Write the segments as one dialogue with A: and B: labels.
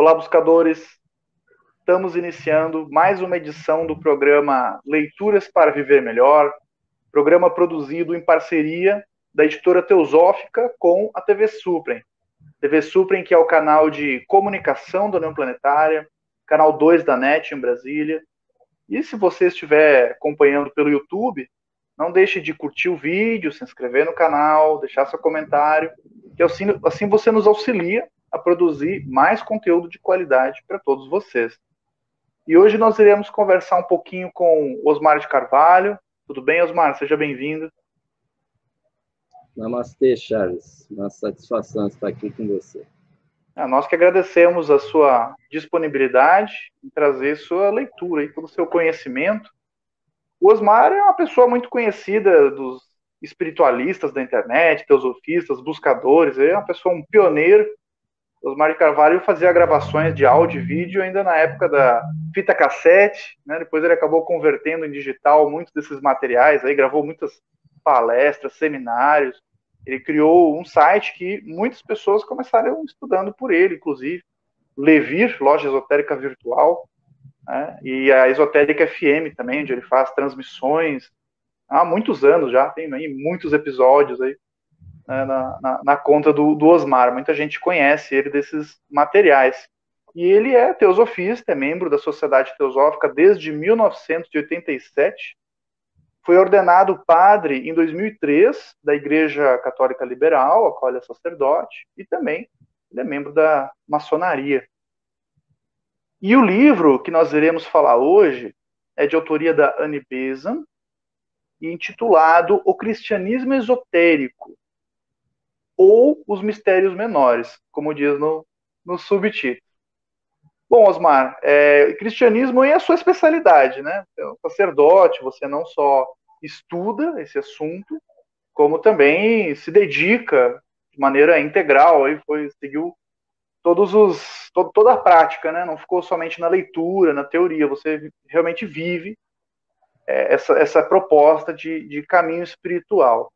A: Olá, buscadores. Estamos iniciando mais uma edição do programa Leituras para Viver Melhor, programa produzido em parceria da editora Teosófica com a TV Suprem. TV Suprem, que é o canal de comunicação da União Planetária, canal 2 da NET em Brasília. E se você estiver acompanhando pelo YouTube, não deixe de curtir o vídeo, se inscrever no canal, deixar seu comentário, que assim, assim você nos auxilia a produzir mais conteúdo de qualidade para todos vocês. E hoje nós iremos conversar um pouquinho com Osmar de Carvalho. Tudo bem, Osmar? Seja bem-vindo.
B: Namastê, Charles. Uma satisfação estar aqui com você.
A: É, nós que agradecemos a sua disponibilidade em trazer sua leitura e todo o seu conhecimento. O Osmar é uma pessoa muito conhecida dos espiritualistas da internet, teosofistas, buscadores, é uma pessoa, um pioneiro Osmar Carvalho fazia gravações de áudio e vídeo ainda na época da fita cassete, né? Depois ele acabou convertendo em digital muitos desses materiais, aí gravou muitas palestras, seminários. Ele criou um site que muitas pessoas começaram estudando por ele, inclusive Levir, loja esotérica virtual, né? e a Esotérica FM também, onde ele faz transmissões há muitos anos já, tem aí muitos episódios aí né, na, na, na, conta do, do, Osmar. Muita gente conhece ele desses materiais. E ele é teosofista, é membro da Sociedade Teosófica desde 1987. Foi ordenado padre em 2003 da Igreja Católica Liberal, a qual ele é sacerdote, e também ele é membro da maçonaria. E o livro que nós iremos falar hoje é de autoria da Anne Besant e intitulado O Cristianismo Esotérico, ou os mistérios menores, como diz no, no subtítulo. Bom, Osmar, é, cristianismo é a sua especialidade, né? Um sacerdote, você não só estuda esse assunto, como também se dedica de maneira integral, aí foi seguiu todos os toda a prática, né? Não ficou somente na leitura, na teoria, você realmente vive é, essa, essa proposta de, de caminho espiritual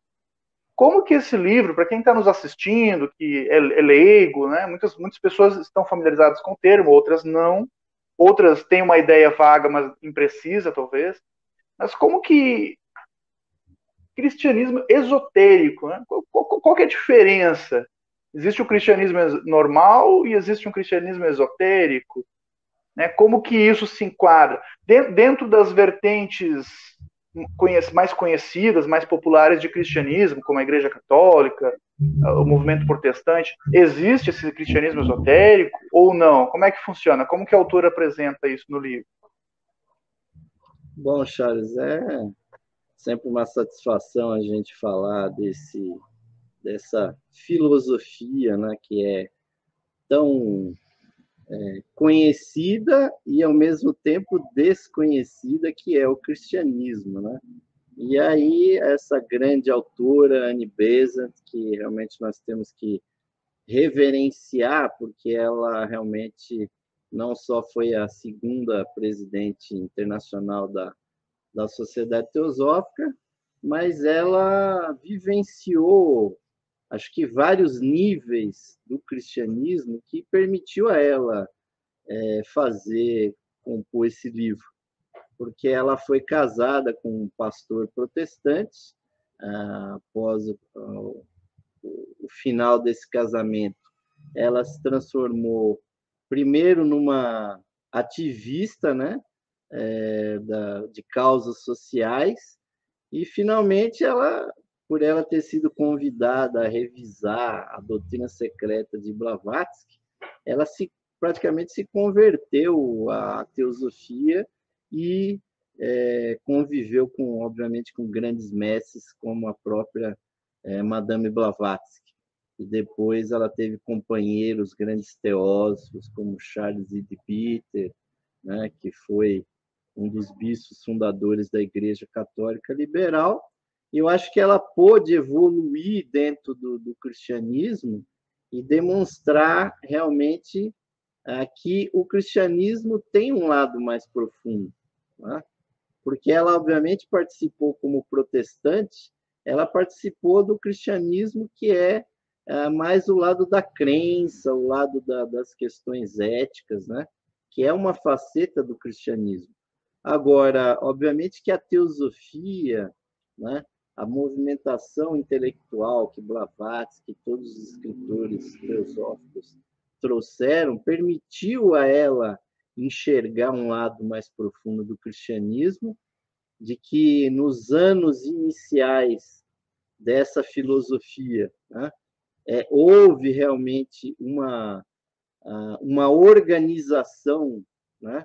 A: como que esse livro, para quem está nos assistindo, que é, é, leigo, né, muitas, muitas pessoas estão familiarizadas com o termo, outras não, outras têm uma ideia vaga, mas imprecisa, talvez, mas como que cristianismo esotérico, né? qual, qual, qual é a diferença? Existe o cristianismo normal e existe um cristianismo esotérico? Né? Como que isso se enquadra? Dentro das vertentes mais conhecidas, mais populares de cristianismo, como a Igreja Católica, o movimento protestante, existe esse cristianismo esotérico ou não? Como é que funciona? Como que a autora apresenta isso no livro?
B: Bom, Charles, é sempre uma satisfação a gente falar desse dessa filosofia, né, que é tão é, conhecida e ao mesmo tempo desconhecida que é o cristianismo, né? E aí essa grande autora Anne Besant, que realmente nós temos que reverenciar, porque ela realmente não só foi a segunda presidente internacional da, da Sociedade Teosófica, mas ela vivenciou acho que vários níveis do cristianismo que permitiu a ela é, fazer, compor esse livro, porque ela foi casada com um pastor protestante, ah, após o, o final desse casamento, ela se transformou primeiro numa ativista, né, é, da, de causas sociais, e finalmente ela por ela ter sido convidada a revisar a doutrina secreta de Blavatsky, ela se praticamente se converteu à teosofia e é, conviveu com, obviamente, com grandes mestres como a própria é, Madame Blavatsky. E depois ela teve companheiros, grandes teósofos como Charles de Peter, né, que foi um dos bispos fundadores da Igreja Católica Liberal, eu acho que ela pôde evoluir dentro do, do cristianismo e demonstrar realmente ah, que o cristianismo tem um lado mais profundo, né? porque ela obviamente participou como protestante, ela participou do cristianismo que é é, mais o lado da crença, o lado da, das questões éticas, né? que é uma faceta do cristianismo. Agora, obviamente que a teosofia, né? A movimentação intelectual que Blavatsky, todos os escritores teosóficos trouxeram, permitiu a ela enxergar um lado mais profundo do cristianismo, de que nos anos iniciais dessa filosofia né, é, houve realmente uma, uma organização né,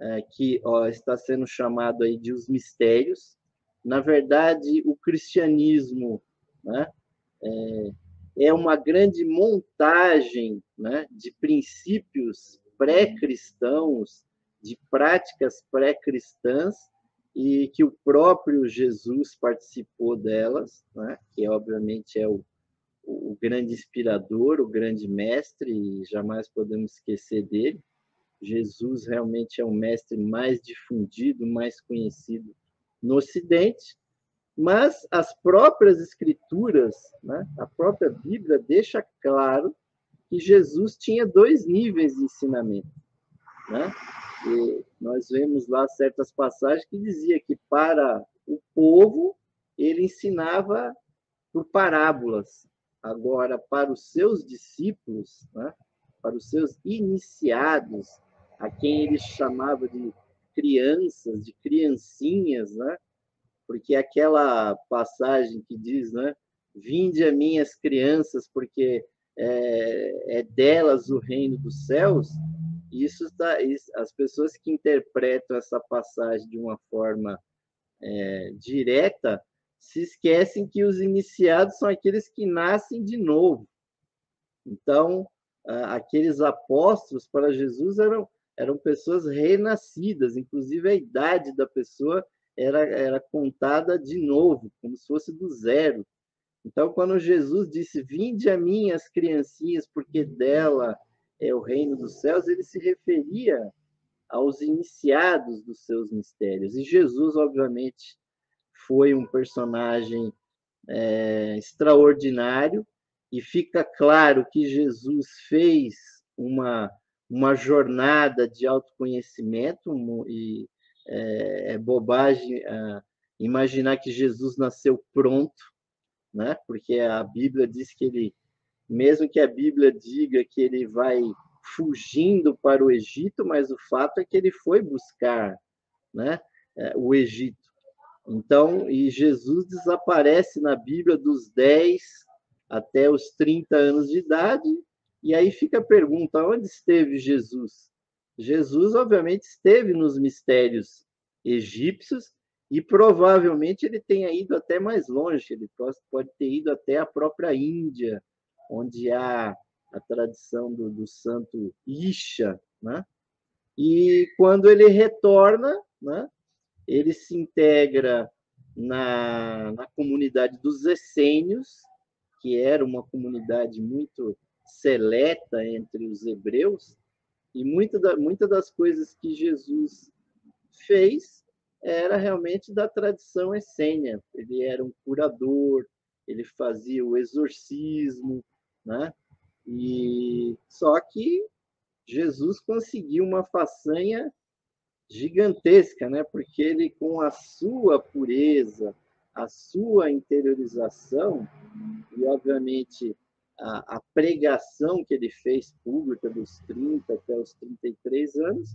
B: é, que ó, está sendo chamado aí de os mistérios. Na verdade, o cristianismo né, é, é uma grande montagem né, de princípios pré-cristãos, de práticas pré-cristãs, e que o próprio Jesus participou delas, né, que obviamente é o, o grande inspirador, o grande mestre, e jamais podemos esquecer dele. Jesus realmente é o mestre mais difundido, mais conhecido no Ocidente, mas as próprias escrituras, né, a própria Bíblia deixa claro que Jesus tinha dois níveis de ensinamento, né? E nós vemos lá certas passagens que dizia que para o povo ele ensinava por parábolas, agora para os seus discípulos, né, para os seus iniciados, a quem ele chamava de crianças, de criancinhas, né? porque aquela passagem que diz, né? Vinde a minhas crianças, porque é, é delas o reino dos céus. Isso está, as pessoas que interpretam essa passagem de uma forma é, direta se esquecem que os iniciados são aqueles que nascem de novo. Então, aqueles apóstolos para Jesus eram eram pessoas renascidas, inclusive a idade da pessoa era, era contada de novo, como se fosse do zero. Então, quando Jesus disse: Vinde a mim, as criancinhas, porque dela é o reino dos céus, ele se referia aos iniciados dos seus mistérios. E Jesus, obviamente, foi um personagem é, extraordinário, e fica claro que Jesus fez uma, uma jornada de autoconhecimento, e é, é bobagem é, imaginar que Jesus nasceu pronto, né? Porque a Bíblia diz que ele, mesmo que a Bíblia diga que ele vai fugindo para o Egito, mas o fato é que ele foi buscar, né? É, o Egito. Então, e Jesus desaparece na Bíblia dos 10 até os 30 anos de idade, e aí fica a pergunta: onde esteve Jesus? Jesus, obviamente, esteve nos mistérios egípcios e provavelmente ele tenha ido até mais longe, ele pode ter ido até a própria Índia, onde há a tradição do, do santo Isha, né? E quando ele retorna, né, ele se integra na, na comunidade dos essênios, que era uma comunidade muito seleta entre os hebreus, e muitas da, muita das coisas que Jesus fez era realmente da tradição essênia. Ele era um curador, ele fazia o exorcismo, né? E só que Jesus conseguiu uma façanha gigantesca, né? Porque ele com a sua pureza, a sua interiorização e obviamente a, a, pregação que ele fez pública dos 30 até os 33 anos,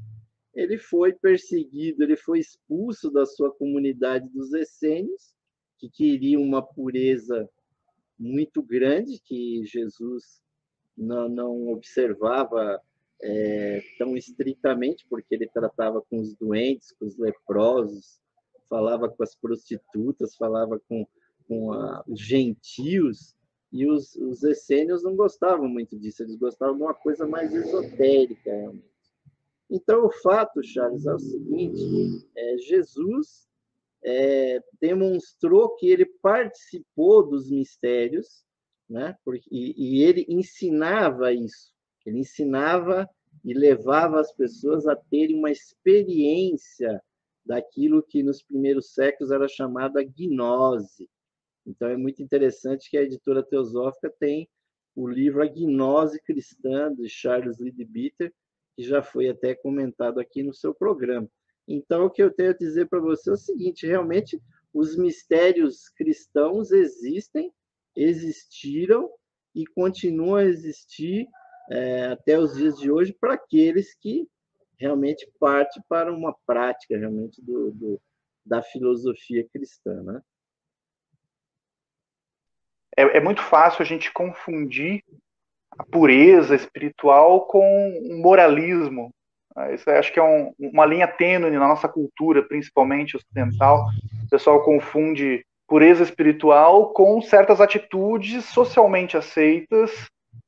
B: ele foi perseguido, ele foi expulso da sua comunidade dos essênios, que queriam uma pureza muito grande, que Jesus não, não observava é, tão estritamente, porque ele tratava com os doentes, com os leprosos, falava com as prostitutas, falava com, com a, os gentios, e os, os essênios não gostavam muito disso, eles gostavam de uma coisa mais esotérica, realmente. Então, o fato, Charles, é o seguinte: é, Jesus é, demonstrou que ele participou dos mistérios, né? Porque, e, e ele ensinava isso. Ele ensinava e levava as pessoas a terem uma experiência daquilo que nos primeiros séculos era chamada gnose, então é muito interessante que a editora teosófica tem o livro A Gnose Cristã, de Charles Leadbeater, que já foi até comentado aqui no seu programa. Então, o que eu tenho a dizer para você é o seguinte: realmente, os mistérios cristãos existem, existiram e continuam a existir é, até os dias de hoje para aqueles que realmente partem para uma prática realmente do, do da filosofia cristã, né?
A: É, é, muito fácil a gente confundir a pureza espiritual com moralismo. Isso acho que é um, uma linha tênue na nossa cultura, principalmente ocidental. O pessoal confunde pureza espiritual com certas atitudes socialmente aceitas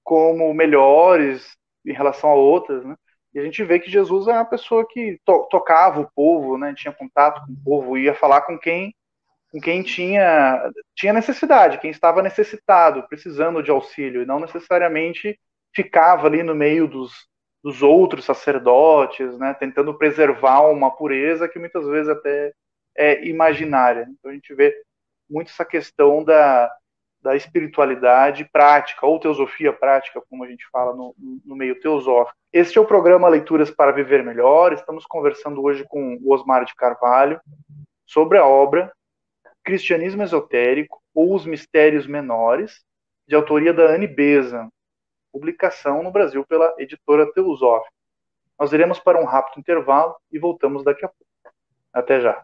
A: como melhores em relação a outras, né? E a gente vê que Jesus é uma pessoa que to tocava o povo, né? Tinha contato com o povo, ia falar com quem com quem tinha tinha necessidade, quem estava necessitado, precisando de auxílio, e não necessariamente ficava ali no meio dos, dos outros sacerdotes, né? Tentando preservar uma pureza que muitas vezes até é imaginária. Então a gente vê muito essa questão da da espiritualidade prática, ou teosofia prática, como a gente fala no, no meio teosófico. Este é o programa Leituras para Viver Melhor. Estamos conversando hoje com o Osmar de Carvalho sobre a obra Cristianismo Esotérico ou os Mistérios Menores, de autoria da Anne Beza, publicação no Brasil pela editora Teosófica. Nós iremos para um rápido intervalo e voltamos daqui a pouco. Até já.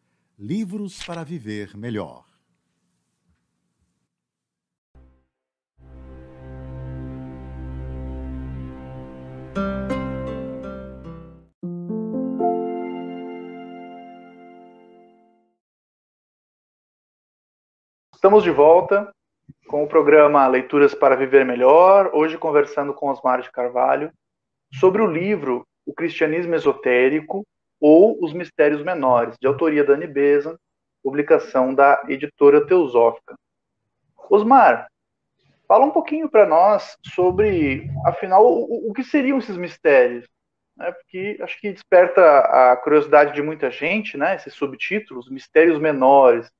C: Livros para Viver Melhor.
A: Estamos de volta com o programa Leituras para Viver Melhor, hoje conversando com Osmar de Carvalho sobre o livro O Cristianismo Esotérico, ou Os Mistérios Menores, de autoria da Anne publicação da editora Teosófica. Osmar, fala um pouquinho para nós sobre, afinal, o, o, que seriam esses mistérios. Né? Porque acho que desperta a curiosidade de muita gente, né? esses subtítulos, mistérios menores.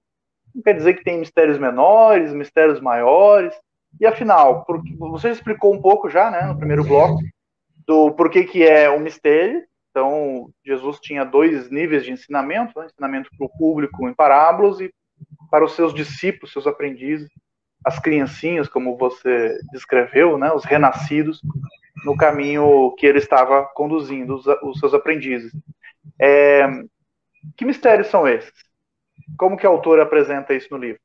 A: Não quer dizer que tem mistérios menores, mistérios maiores. E afinal, porque, você explicou um pouco já né, no primeiro bloco do porquê que é um mistério, então, Jesus tinha dois níveis de ensinamento: né? ensinamento para o público em parábolas e para os seus discípulos, seus aprendizes, as criancinhas, como você descreveu, né? os renascidos, no caminho que ele estava conduzindo, os, os seus aprendizes. É, que mistérios são esses? Como que a autora apresenta isso no livro?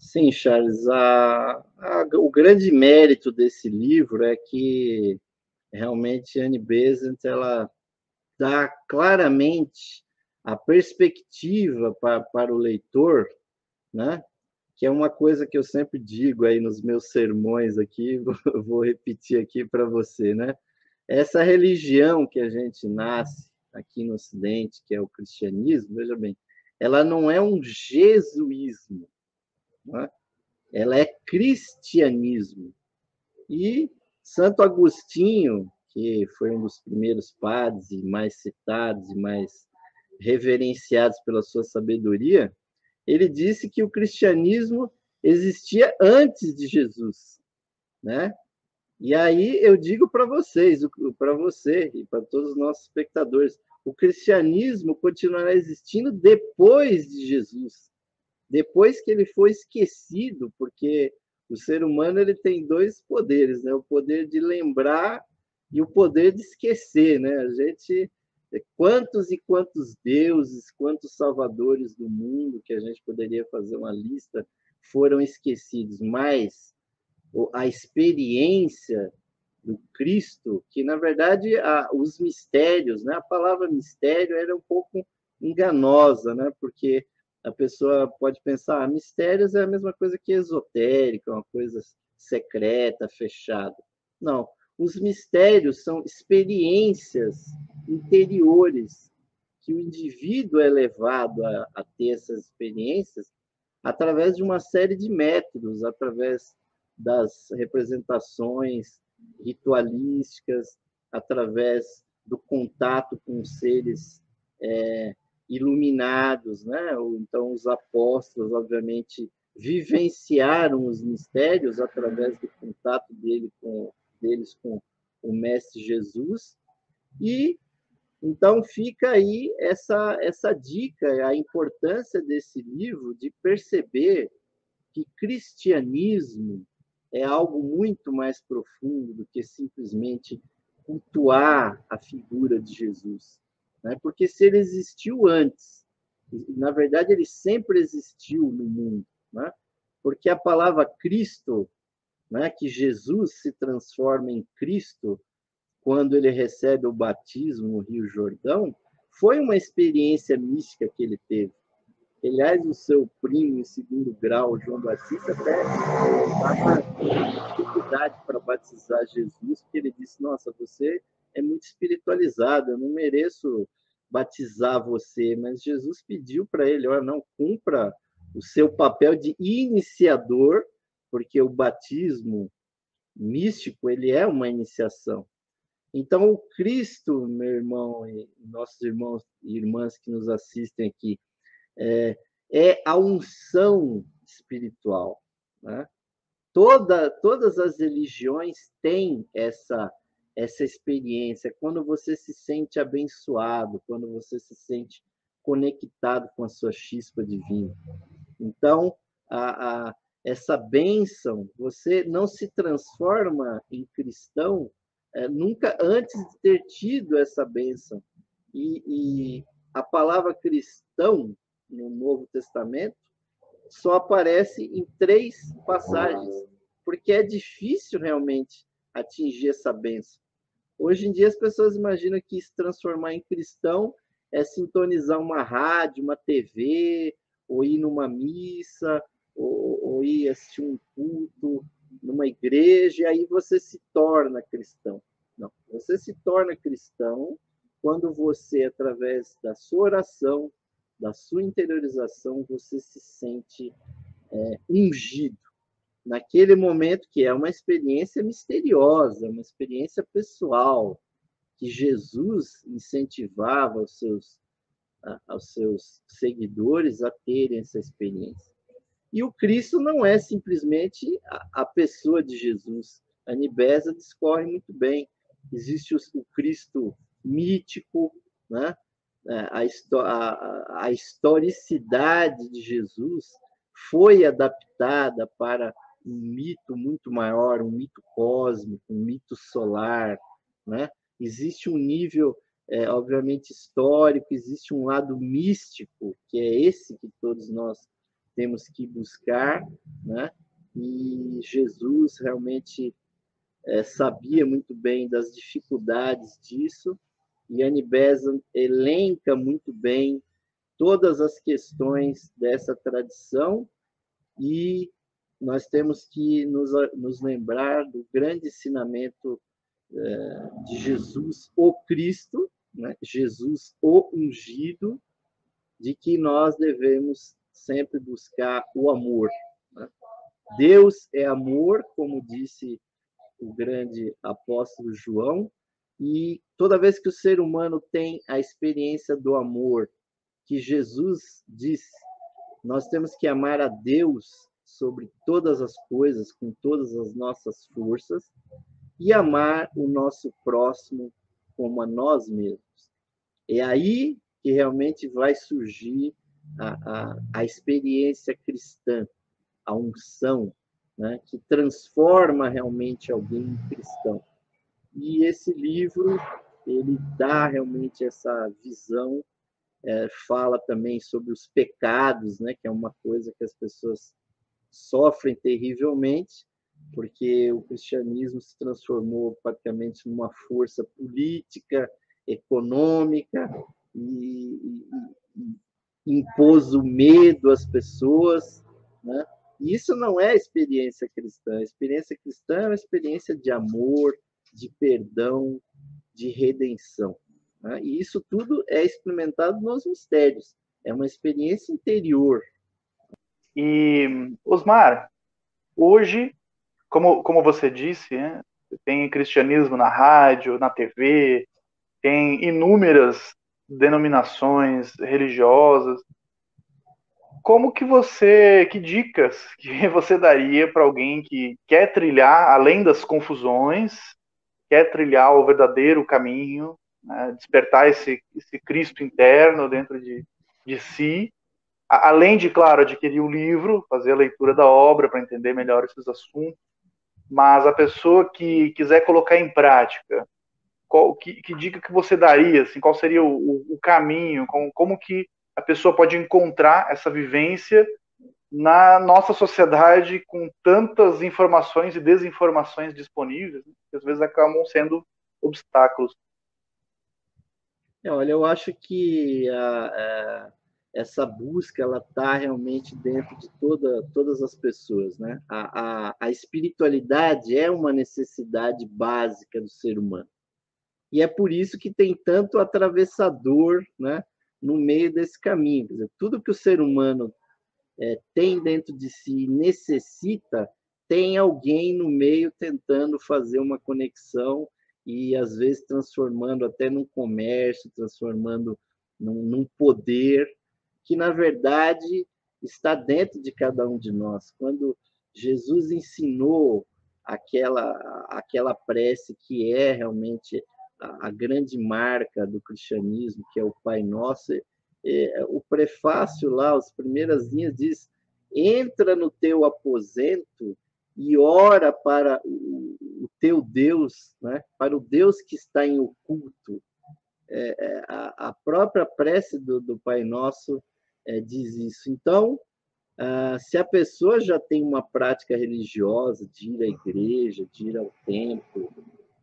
B: Sim, Charles, a, a, o grande mérito desse livro é que realmente Anne Besant ela dá claramente a perspectiva para, para o leitor, né? que é uma coisa que eu sempre digo aí nos meus sermões aqui, vou repetir aqui para você, né? Essa religião que a gente nasce aqui no Ocidente, que é o cristianismo, veja bem, ela não é um jesuísmo, né? ela é cristianismo. E Santo Agostinho, que foi um dos primeiros padres e mais citados e mais reverenciados pela sua sabedoria, ele disse que o cristianismo existia antes de Jesus, né? E aí eu digo para vocês, para você e para todos os nossos espectadores, o cristianismo continuará existindo depois de Jesus, depois que ele foi esquecido, porque o ser humano ele tem dois poderes, né? O poder de lembrar e o poder de esquecer, né? A gente quantos e quantos deuses, quantos salvadores do mundo que a gente poderia fazer uma lista foram esquecidos, mas a experiência do Cristo, que na verdade a, os mistérios, né? A palavra mistério era um pouco enganosa, né? Porque a pessoa pode pensar, ah, mistérios é a mesma coisa que esotérica, uma coisa secreta, fechada. Não, os mistérios são experiências interiores que o indivíduo é levado a, a ter essas experiências através de uma série de métodos, através das representações ritualísticas, através do contato com seres é, iluminados, né? Então os apóstolos, obviamente, vivenciaram os mistérios através do contato dele com, deles com o mestre Jesus e então fica aí essa essa dica, a importância desse livro de perceber que cristianismo é algo muito mais profundo do que simplesmente cultuar a figura de Jesus. Né? Porque se ele existiu antes, na verdade ele sempre existiu no mundo, né? porque a palavra Cristo, né, que Jesus se transforma em Cristo quando ele recebe o batismo no Rio Jordão, foi uma experiência mística que ele teve. Aliás, o seu primo em segundo grau, João Batista, até estava dificuldade para batizar Jesus, porque ele disse: Nossa, você é muito espiritualizado, eu não mereço batizar você. Mas Jesus pediu para ele: Olha, não, cumpra o seu papel de iniciador, porque o batismo místico ele é uma iniciação. Então, o Cristo, meu irmão e nossos irmãos e irmãs que nos assistem aqui, é, é a unção espiritual. Né? Toda, todas as religiões têm essa, essa experiência. Quando você se sente abençoado, quando você se sente conectado com a sua chispa divina. Então, a, a, essa bênção, você não se transforma em cristão é, nunca antes de ter tido essa bênção. E, e a palavra cristão no Novo Testamento só aparece em três passagens, porque é difícil realmente atingir essa bênção. Hoje em dia as pessoas imaginam que se transformar em cristão é sintonizar uma rádio, uma TV, ou ir numa missa, ou, ou ir assistir um culto numa igreja, e aí você se torna cristão. Não, você se torna cristão quando você, através da sua oração, da sua interiorização, você se sente é, ungido. Naquele momento que é uma experiência misteriosa, uma experiência pessoal, que Jesus incentivava os seus, aos seus seguidores a terem essa experiência. E o Cristo não é simplesmente a, a pessoa de Jesus. A Nibesa discorre muito bem. Existe o, o Cristo mítico, né? É, a, a, a historicidade de Jesus foi adaptada para um mito muito maior, um mito cósmico, um mito solar, né? Existe um nível, é, obviamente, histórico, existe um lado místico, que é esse que todos nós temos que buscar, né? E Jesus realmente é, sabia muito bem das dificuldades disso e Annie Besant elenca muito bem todas as questões dessa tradição e nós temos que nos, nos lembrar do grande ensinamento é, de Jesus, o Cristo, né? Jesus, o ungido, de que nós devemos sempre buscar o amor. Né? Deus é amor, como disse o grande apóstolo João, e toda vez que o ser humano tem a experiência do amor que Jesus disse, nós temos que amar a Deus sobre todas as coisas, com todas as nossas forças, e amar o nosso próximo como a nós mesmos. É aí que realmente vai surgir a, a, a experiência cristã, a unção, né, que transforma realmente alguém em cristão. E esse livro ele dá realmente essa visão, é, fala também sobre os pecados, né, que é uma coisa que as pessoas sofrem terrivelmente, porque o cristianismo se transformou praticamente numa força política, econômica e, e, impôs o medo às pessoas, né? E isso não é experiência cristã. A experiência cristã é uma experiência de amor, de perdão, de redenção. Né? E isso tudo é experimentado nos mistérios. É uma experiência interior.
A: E, Osmar, hoje, como, como você disse, né, tem cristianismo na rádio, na TV, tem inúmeras denominações religiosas. Como que você, que dicas que você daria para alguém que quer trilhar além das confusões quer trilhar o verdadeiro caminho, né, despertar esse, esse Cristo interno dentro de, de si, além de, claro, adquirir o livro, fazer a leitura da obra para entender melhor esses assuntos, mas a pessoa que quiser colocar em prática, qual, que, que dica que você daria, assim, qual seria o, o, o caminho, como, como que a pessoa pode encontrar essa vivência na nossa sociedade com tantas informações e desinformações disponíveis, né, que às vezes acabam sendo obstáculos.
B: É, olha, eu acho que a, a, essa busca ela está realmente dentro de toda, todas as pessoas, né? A, a, a espiritualidade é uma necessidade básica do ser humano e é por isso que tem tanto atravessador, né? No meio desse caminho, dizer, tudo que o ser humano é, tem dentro de si, necessita, tem alguém no meio tentando fazer uma conexão e às vezes transformando até num comércio, transformando num, num poder que na verdade está dentro de cada um de nós. Quando Jesus ensinou aquela aquela prece que é realmente a, a grande marca do cristianismo, que é o Pai Nosso, é, o prefácio lá, as primeiras linhas, diz: entra no teu aposento e ora para o, o teu Deus, né? para o Deus que está em oculto. É, é, a, a, própria prece do, do Pai Nosso é, diz isso. Então, ah, se a pessoa já tem uma prática religiosa de ir à igreja, de ir ao templo,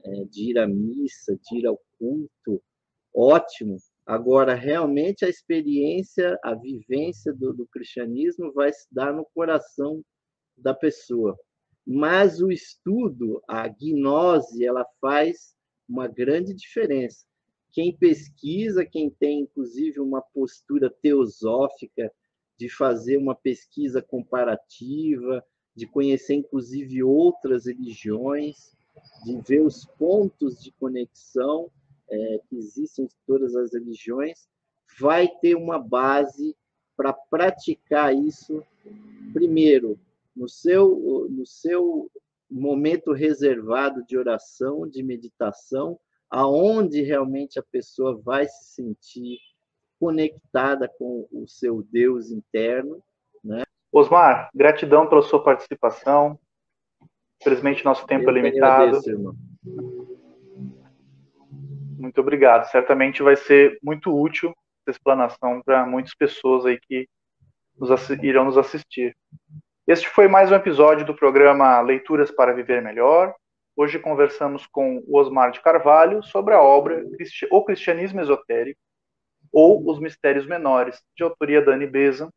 B: é, de ir à missa, de ir ao culto, ótimo. Agora, realmente, a experiência, a vivência do, do cristianismo vai se dar no coração da pessoa. Mas o estudo, a gnose, ela faz uma grande diferença. Quem pesquisa, quem tem, inclusive, uma postura teosófica, de fazer uma pesquisa comparativa, de conhecer, inclusive, outras religiões, de ver os pontos de conexão, é, que existem em todas as religiões, vai ter uma base para praticar isso, primeiro, no seu, no seu momento reservado de oração, de meditação, aonde realmente a pessoa vai se sentir conectada com o seu Deus interno, né?
A: Osmar, gratidão pela sua participação. Infelizmente, nosso tempo é Eu é limitado. Agradeço, irmão. Muito obrigado. Certamente vai ser muito útil essa explanação para muitas pessoas aí que nos irão nos assistir. Este foi mais um episódio do programa Leituras para Viver Melhor. Hoje conversamos com o Osmar de Carvalho sobre a obra O Cristianismo Esotérico ou Os Mistérios Menores, de autoria Dani Bezan,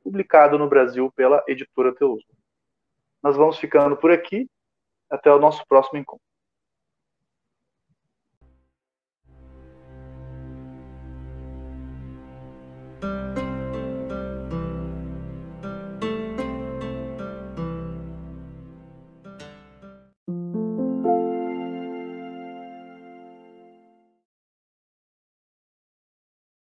A: publicado no Brasil pela editora Teus. Nós vamos ficando por aqui. Até o nosso próximo encontro.